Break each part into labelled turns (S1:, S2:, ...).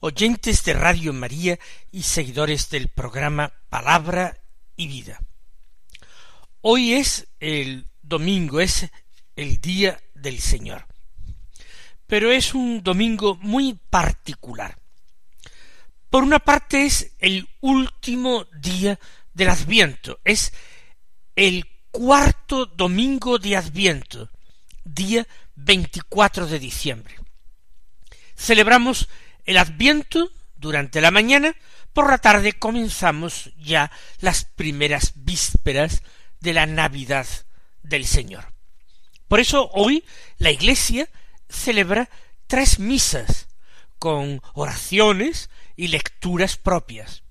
S1: oyentes de Radio María y seguidores del programa Palabra y Vida. Hoy es el domingo, es el día del Señor. Pero es un domingo muy particular. Por una parte es el último día del Adviento, es el cuarto domingo de Adviento, día 24 de diciembre. Celebramos el Adviento durante la mañana, por la tarde comenzamos ya las primeras vísperas de la Navidad del Señor. Por eso hoy la Iglesia celebra tres misas con oraciones y lecturas propias.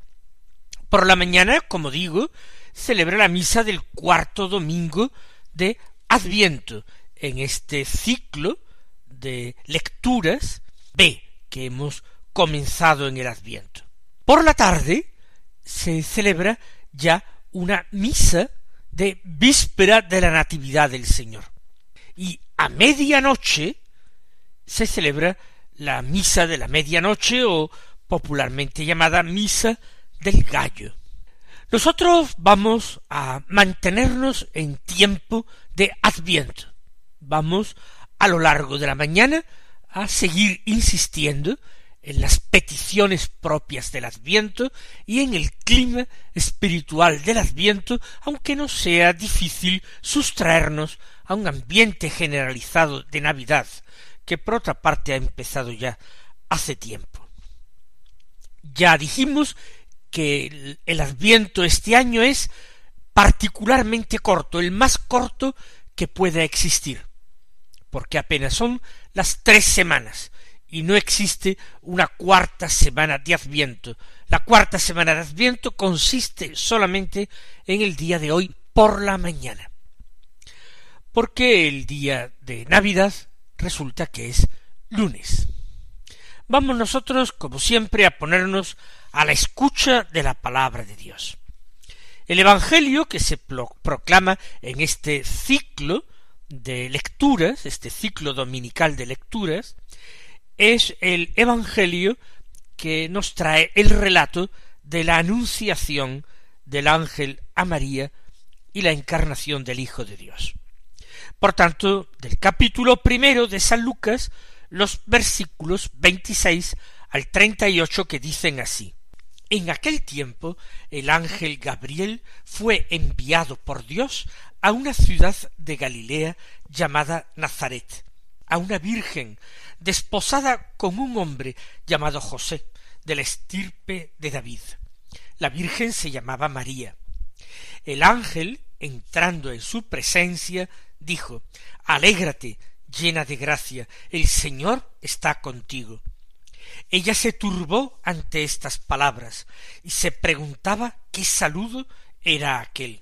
S1: Por la mañana, como digo, celebra la misa del cuarto domingo de Adviento, en este ciclo de lecturas B que hemos comenzado en el Adviento. Por la tarde se celebra ya una misa de víspera de la Natividad del Señor. Y a medianoche se celebra la misa de la medianoche o popularmente llamada misa del gallo. Nosotros vamos a mantenernos en tiempo de Adviento. Vamos a lo largo de la mañana a seguir insistiendo en las peticiones propias del Adviento y en el clima espiritual del Adviento, aunque no sea difícil sustraernos a un ambiente generalizado de Navidad, que por otra parte ha empezado ya hace tiempo. Ya dijimos que el Adviento este año es particularmente corto, el más corto que pueda existir porque apenas son las tres semanas y no existe una cuarta semana de Adviento. La cuarta semana de Adviento consiste solamente en el día de hoy por la mañana. Porque el día de Navidad resulta que es lunes. Vamos nosotros, como siempre, a ponernos a la escucha de la palabra de Dios. El Evangelio que se proclama en este ciclo de lecturas, este ciclo dominical de lecturas, es el Evangelio que nos trae el relato de la anunciación del ángel a María y la encarnación del Hijo de Dios. Por tanto, del capítulo primero de San Lucas, los versículos 26 al 38 que dicen así. En aquel tiempo el ángel Gabriel fue enviado por Dios a una ciudad de Galilea llamada Nazaret, a una virgen desposada con un hombre llamado José, de la estirpe de David. La virgen se llamaba María. El ángel, entrando en su presencia, dijo Alégrate, llena de gracia, el Señor está contigo. Ella se turbó ante estas palabras y se preguntaba qué saludo era aquel.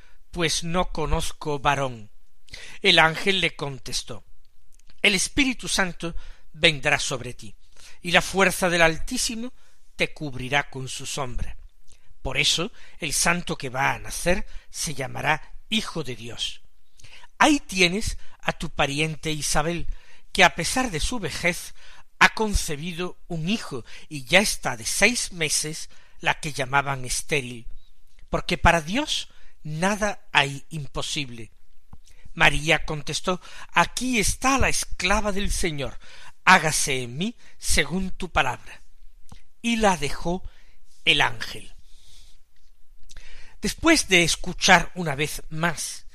S1: Pues no conozco varón. El ángel le contestó El Espíritu Santo vendrá sobre ti, y la fuerza del Altísimo te cubrirá con su sombra. Por eso el santo que va a nacer se llamará Hijo de Dios. Ahí tienes a tu pariente Isabel, que a pesar de su vejez ha concebido un hijo y ya está de seis meses la que llamaban estéril, porque para Dios nada hay imposible. María contestó Aquí está la esclava del Señor, hágase en mí según tu palabra. Y la dejó el ángel. Después de escuchar una vez más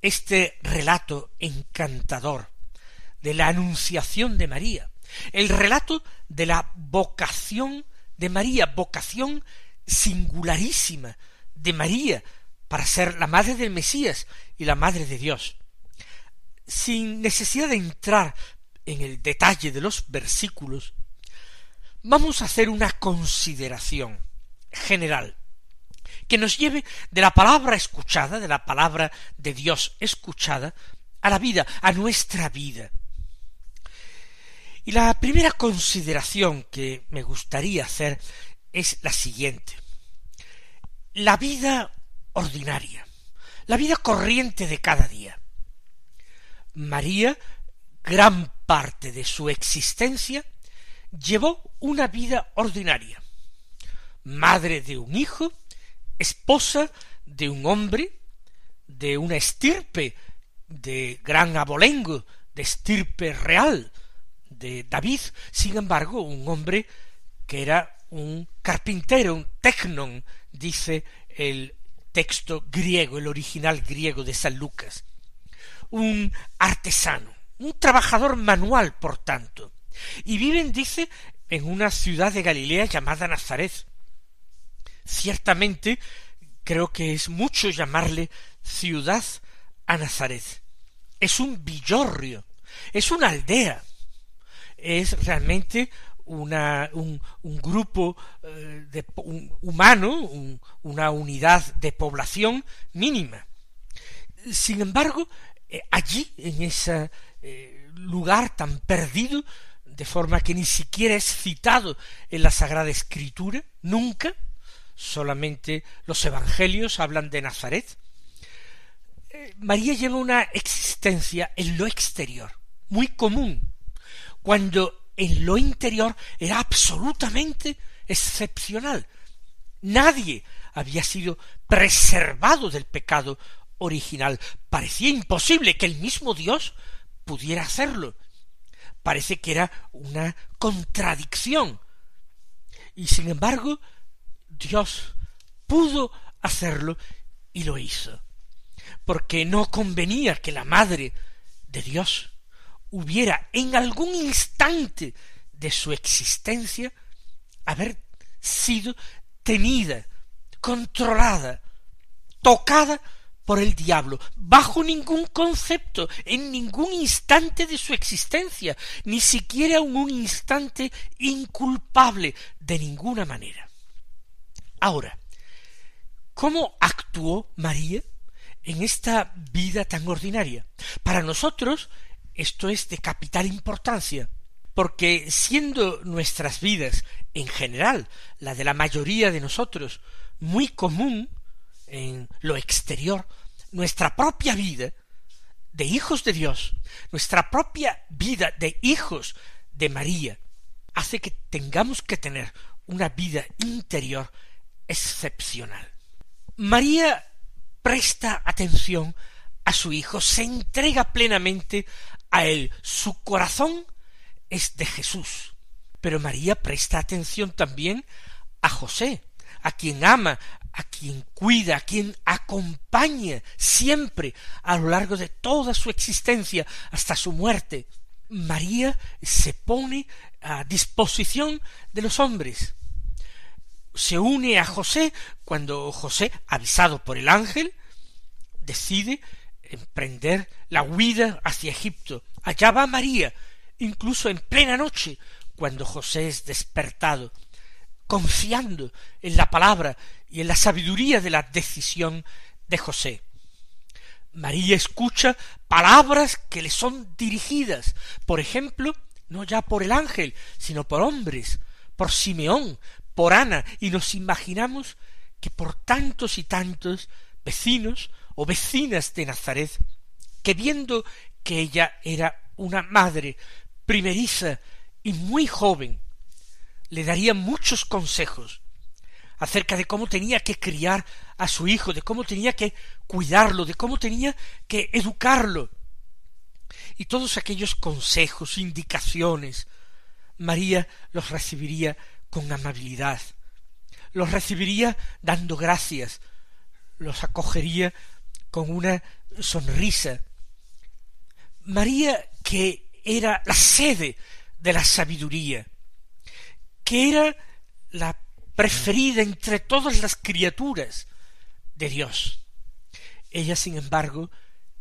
S1: este relato encantador de la anunciación de María, el relato de la vocación de María, vocación singularísima de María para ser la madre del Mesías y la madre de Dios. Sin necesidad de entrar en el detalle de los versículos, vamos a hacer una consideración general que nos lleve de la palabra escuchada, de la palabra de Dios escuchada, a la vida, a nuestra vida. Y la primera consideración que me gustaría hacer es la siguiente. La vida ordinaria, la vida corriente de cada día. María, gran parte de su existencia, llevó una vida ordinaria. Madre de un hijo, esposa de un hombre, de una estirpe de gran abolengo, de estirpe real de David, sin embargo, un hombre que era un carpintero, un tecnon, dice el texto griego, el original griego de San Lucas. Un artesano, un trabajador manual, por tanto. Y viven, dice, en una ciudad de Galilea llamada Nazaret. Ciertamente, creo que es mucho llamarle ciudad a Nazaret. Es un villorrio, es una aldea, es realmente una, un, grupo eh, de, humano, una unidad de población mínima. Sin embargo, eh, allí, en ese eh, lugar tan perdido, de forma que ni siquiera es citado en la Sagrada Escritura, nunca, solamente los Evangelios hablan de Nazaret, María lleva una existencia en lo exterior, muy común, cuando en lo interior era absolutamente excepcional. Nadie había sido preservado del pecado original. Parecía imposible que el mismo Dios pudiera hacerlo. Parece que era una contradicción. Y sin embargo, Dios pudo hacerlo y lo hizo. Porque no convenía que la madre de Dios hubiera en algún instante de su existencia haber sido tenida, controlada, tocada por el diablo, bajo ningún concepto, en ningún instante de su existencia, ni siquiera en un instante inculpable de ninguna manera. Ahora, ¿cómo actuó María en esta vida tan ordinaria? Para nosotros esto es de capital importancia, porque siendo nuestras vidas, en general, la de la mayoría de nosotros, muy común en lo exterior, nuestra propia vida de hijos de Dios, nuestra propia vida de hijos de María, hace que tengamos que tener una vida interior excepcional. María presta atención a su hijo, se entrega plenamente a él. Su corazón es de Jesús. Pero María presta atención también a José, a quien ama, a quien cuida, a quien acompaña siempre a lo largo de toda su existencia hasta su muerte. María se pone a disposición de los hombres. Se une a José cuando José, avisado por el ángel, decide emprender la huida hacia Egipto. Allá va María, incluso en plena noche, cuando José es despertado, confiando en la palabra y en la sabiduría de la decisión de José. María escucha palabras que le son dirigidas, por ejemplo, no ya por el ángel, sino por hombres, por Simeón, por Ana, y nos imaginamos que por tantos y tantos vecinos o vecinas de Nazaret, que viendo que ella era una madre primeriza y muy joven, le daría muchos consejos acerca de cómo tenía que criar a su hijo, de cómo tenía que cuidarlo, de cómo tenía que educarlo. Y todos aquellos consejos, indicaciones, María los recibiría con amabilidad, los recibiría dando gracias, los acogería con una sonrisa. María, que era la sede de la sabiduría, que era la preferida entre todas las criaturas de Dios. Ella, sin embargo,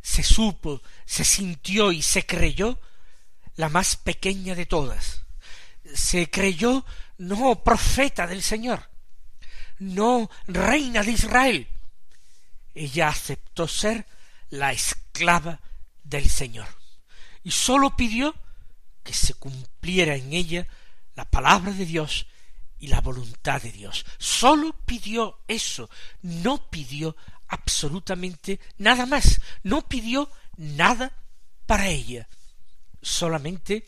S1: se supo, se sintió y se creyó la más pequeña de todas. Se creyó no profeta del Señor, no reina de Israel. Ella aceptó ser la esclava del Señor y sólo pidió que se cumpliera en ella la palabra de Dios y la voluntad de Dios. Sólo pidió eso, no pidió absolutamente nada más, no pidió nada para ella, solamente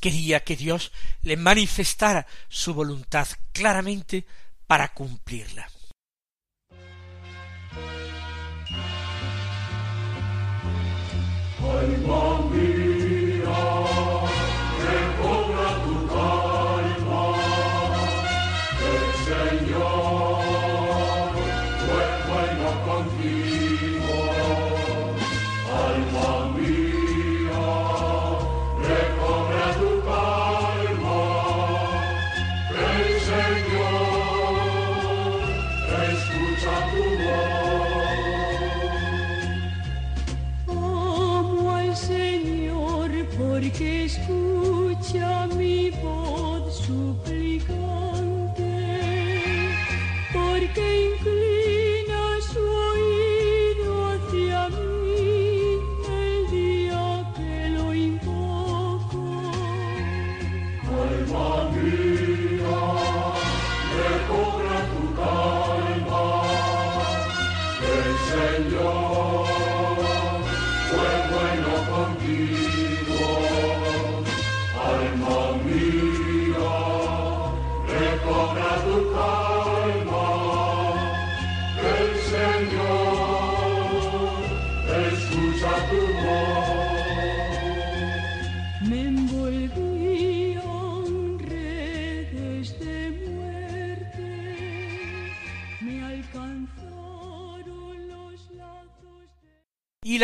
S1: quería que Dios le manifestara su voluntad claramente para cumplirla.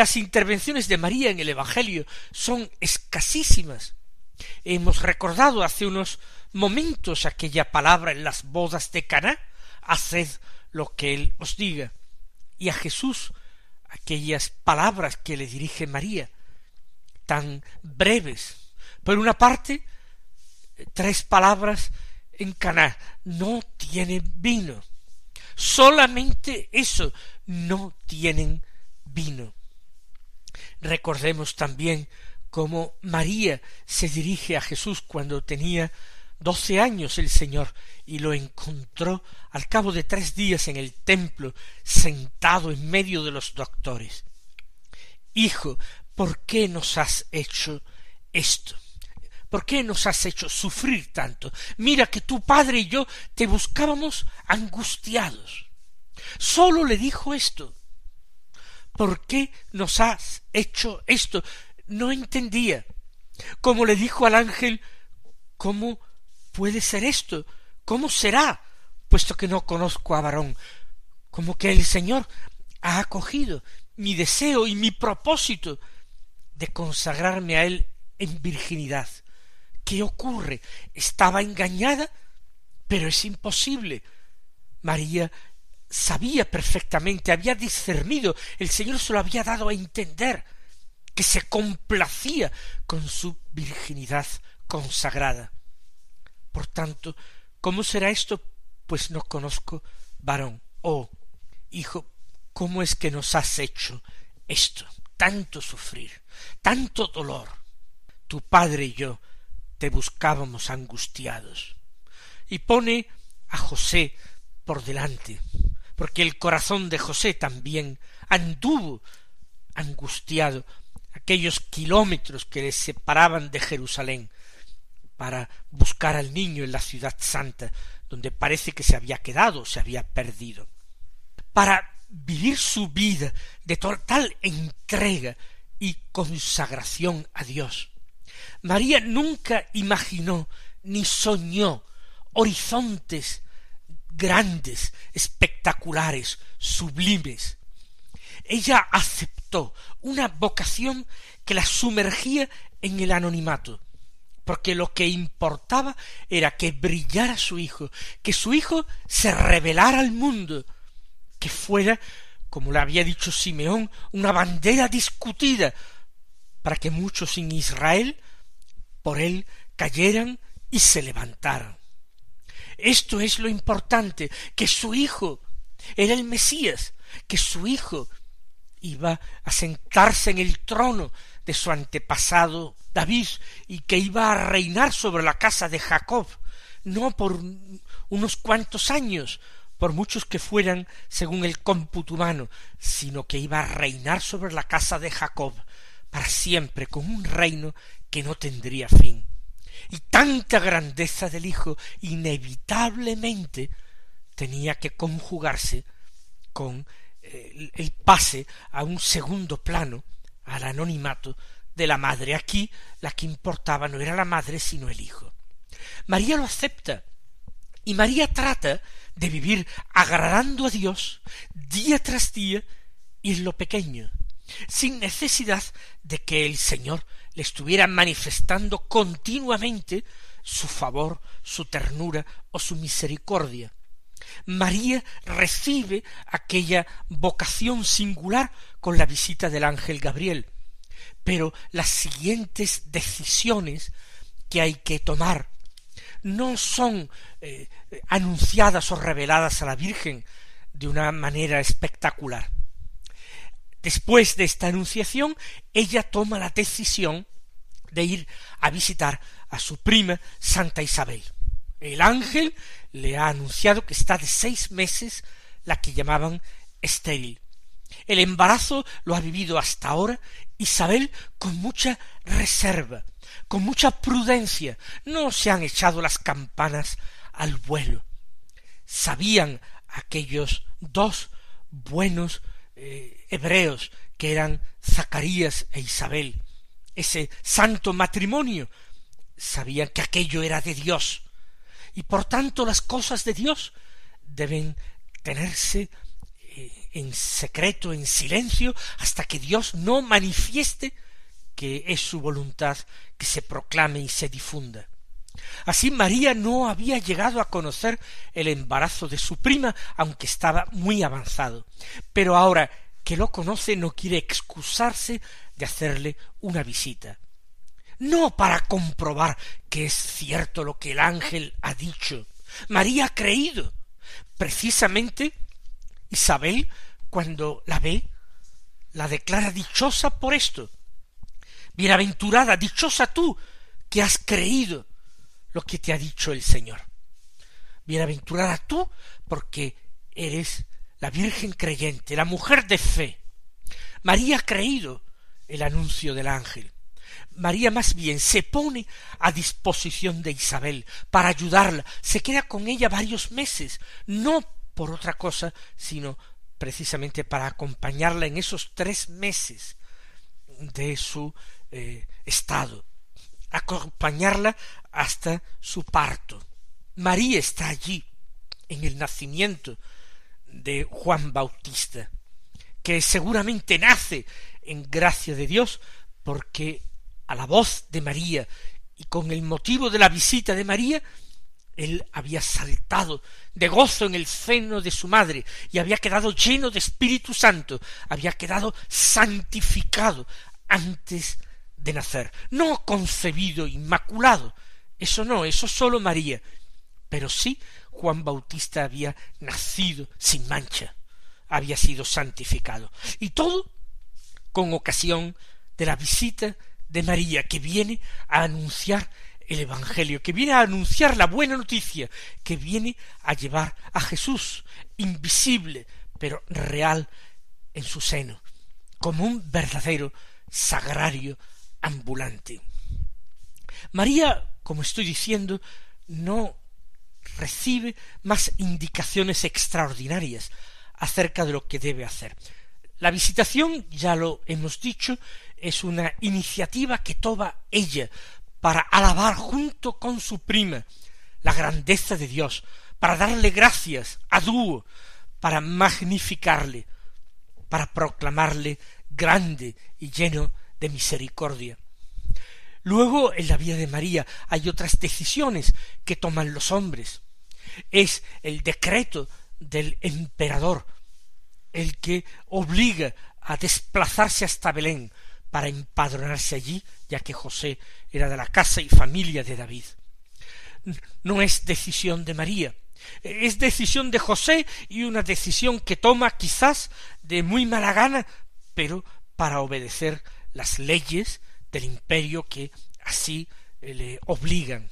S1: Las intervenciones de María en el Evangelio son escasísimas. Hemos recordado hace unos momentos aquella palabra en las bodas de Caná, haced lo que él os diga. Y a Jesús aquellas palabras que le dirige María, tan breves. Por una parte, tres palabras en Caná, no tiene vino. Solamente eso, no tienen vino. Recordemos también cómo María se dirige a Jesús cuando tenía doce años el Señor y lo encontró al cabo de tres días en el templo sentado en medio de los doctores. Hijo, ¿por qué nos has hecho esto? ¿Por qué nos has hecho sufrir tanto? Mira que tu padre y yo te buscábamos angustiados. Sólo le dijo esto. ¿Por qué nos has hecho esto? No entendía. Como le dijo al ángel, ¿cómo puede ser esto? ¿Cómo será? puesto que no conozco a varón. Como que el Señor ha acogido mi deseo y mi propósito de consagrarme a Él en virginidad. ¿Qué ocurre? Estaba engañada, pero es imposible. María sabía perfectamente, había discernido, el Señor se lo había dado a entender, que se complacía con su virginidad consagrada. Por tanto, ¿cómo será esto? Pues no conozco varón. Oh, hijo, ¿cómo es que nos has hecho esto? Tanto sufrir, tanto dolor. Tu padre y yo te buscábamos angustiados. Y pone a José por delante, porque el corazón de José también anduvo angustiado aquellos kilómetros que le separaban de Jerusalén para buscar al niño en la ciudad santa, donde parece que se había quedado, se había perdido, para vivir su vida de total entrega y consagración a Dios. María nunca imaginó ni soñó horizontes grandes, espectaculares, sublimes. Ella aceptó una vocación que la sumergía en el anonimato, porque lo que importaba era que brillara su hijo, que su hijo se revelara al mundo, que fuera, como le había dicho Simeón, una bandera discutida, para que muchos en Israel por él cayeran y se levantaran. Esto es lo importante, que su hijo era el Mesías, que su hijo iba a sentarse en el trono de su antepasado David y que iba a reinar sobre la casa de Jacob, no por unos cuantos años, por muchos que fueran según el cómputo humano, sino que iba a reinar sobre la casa de Jacob para siempre con un reino que no tendría fin. Y tanta grandeza del Hijo inevitablemente tenía que conjugarse con el, pase a un segundo plano, al anonimato de la madre. Aquí la que importaba no era la madre, sino el hijo. María lo acepta, y María trata de vivir agradando a Dios día tras día y en lo pequeño, sin necesidad de que el Señor le estuviera manifestando continuamente su favor, su ternura o su misericordia. María recibe aquella vocación singular con la visita del ángel Gabriel. Pero las siguientes decisiones que hay que tomar no son eh, anunciadas o reveladas a la Virgen de una manera espectacular. Después de esta anunciación, ella toma la decisión de ir a visitar a su prima Santa Isabel. El ángel le ha anunciado que está de seis meses la que llamaban estéril. El embarazo lo ha vivido hasta ahora Isabel con mucha reserva, con mucha prudencia. No se han echado las campanas al vuelo. Sabían aquellos dos buenos eh, hebreos que eran Zacarías e Isabel, ese santo matrimonio, sabían que aquello era de Dios, y por tanto las cosas de Dios deben tenerse eh, en secreto, en silencio, hasta que Dios no manifieste que es su voluntad que se proclame y se difunda. Así María no había llegado a conocer el embarazo de su prima, aunque estaba muy avanzado. Pero ahora que lo conoce no quiere excusarse de hacerle una visita no para comprobar que es cierto lo que el ángel ha dicho. María ha creído. Precisamente Isabel, cuando la ve, la declara dichosa por esto. Bienaventurada, dichosa tú, que has creído lo que te ha dicho el Señor. Bienaventurada tú, porque eres la Virgen creyente, la mujer de fe. María ha creído el anuncio del ángel. María más bien se pone a disposición de Isabel para ayudarla, se queda con ella varios meses, no por otra cosa, sino precisamente para acompañarla en esos tres meses de su eh, estado, acompañarla hasta su parto. María está allí en el nacimiento de Juan Bautista, que seguramente nace en gracia de Dios porque a la voz de María y con el motivo de la visita de María, él había saltado de gozo en el seno de su madre y había quedado lleno de Espíritu Santo, había quedado santificado antes de nacer, no concebido inmaculado, eso no, eso solo María, pero sí Juan Bautista había nacido sin mancha, había sido santificado, y todo con ocasión de la visita de María que viene a anunciar el Evangelio, que viene a anunciar la buena noticia, que viene a llevar a Jesús, invisible, pero real en su seno, como un verdadero sagrario ambulante. María, como estoy diciendo, no recibe más indicaciones extraordinarias acerca de lo que debe hacer. La visitación, ya lo hemos dicho, es una iniciativa que toma ella para alabar junto con su prima la grandeza de Dios, para darle gracias a dúo, para magnificarle, para proclamarle grande y lleno de misericordia. Luego, en la vida de María hay otras decisiones que toman los hombres. Es el decreto del emperador el que obliga a desplazarse hasta Belén para empadronarse allí, ya que José era de la casa y familia de David. No es decisión de María, es decisión de José y una decisión que toma quizás de muy mala gana, pero para obedecer las leyes del imperio que así le obligan.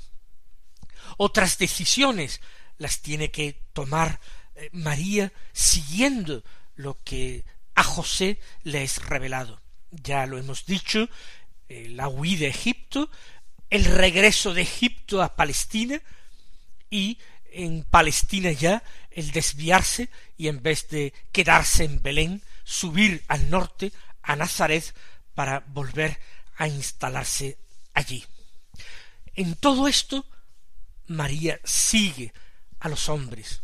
S1: Otras decisiones las tiene que tomar eh, María siguiendo lo que a José le es revelado. Ya lo hemos dicho, eh, la huida de Egipto, el regreso de Egipto a Palestina y en Palestina ya el desviarse y en vez de quedarse en Belén, subir al norte a Nazaret para volver a instalarse allí. En todo esto, María sigue a los hombres.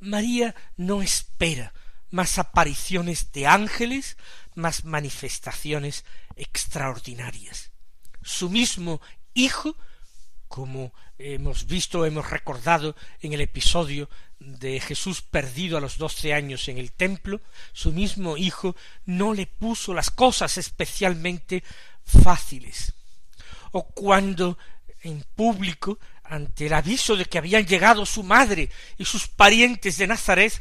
S1: María no espera más apariciones de ángeles, más manifestaciones extraordinarias. Su mismo Hijo, como hemos visto, hemos recordado en el episodio de Jesús perdido a los doce años en el templo, su mismo Hijo no le puso las cosas especialmente fáciles. O cuando en público, ante el aviso de que habían llegado su madre y sus parientes de Nazaret,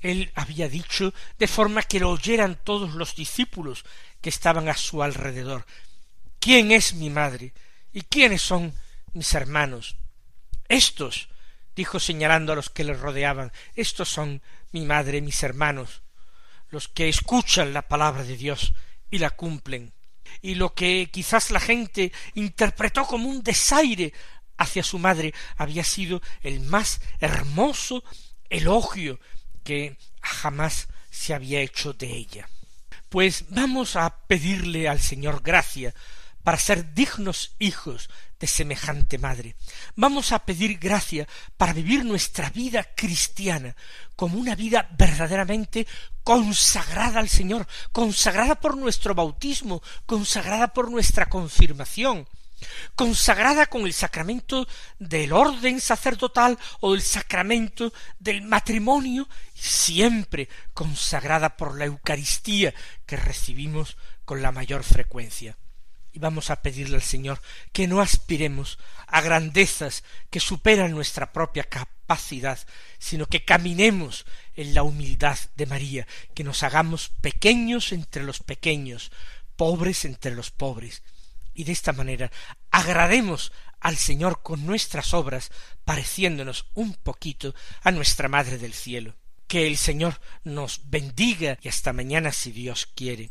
S1: él había dicho de forma que lo oyeran todos los discípulos que estaban a su alrededor. ¿Quién es mi madre? ¿Y quiénes son mis hermanos? Estos, dijo señalando a los que le rodeaban, estos son mi madre, mis hermanos, los que escuchan la palabra de Dios y la cumplen. Y lo que quizás la gente interpretó como un desaire hacia su madre había sido el más hermoso elogio que jamás se había hecho de ella. Pues vamos a pedirle al Señor gracia para ser dignos hijos de semejante madre. Vamos a pedir gracia para vivir nuestra vida cristiana como una vida verdaderamente consagrada al Señor, consagrada por nuestro bautismo, consagrada por nuestra confirmación, consagrada con el sacramento del orden sacerdotal o el sacramento del matrimonio, siempre consagrada por la Eucaristía que recibimos con la mayor frecuencia y vamos a pedirle al Señor que no aspiremos a grandezas que superan nuestra propia capacidad, sino que caminemos en la humildad de María, que nos hagamos pequeños entre los pequeños, pobres entre los pobres, y de esta manera agrademos al Señor con nuestras obras, pareciéndonos un poquito a nuestra Madre del Cielo. Que el Señor nos bendiga y hasta mañana si Dios quiere.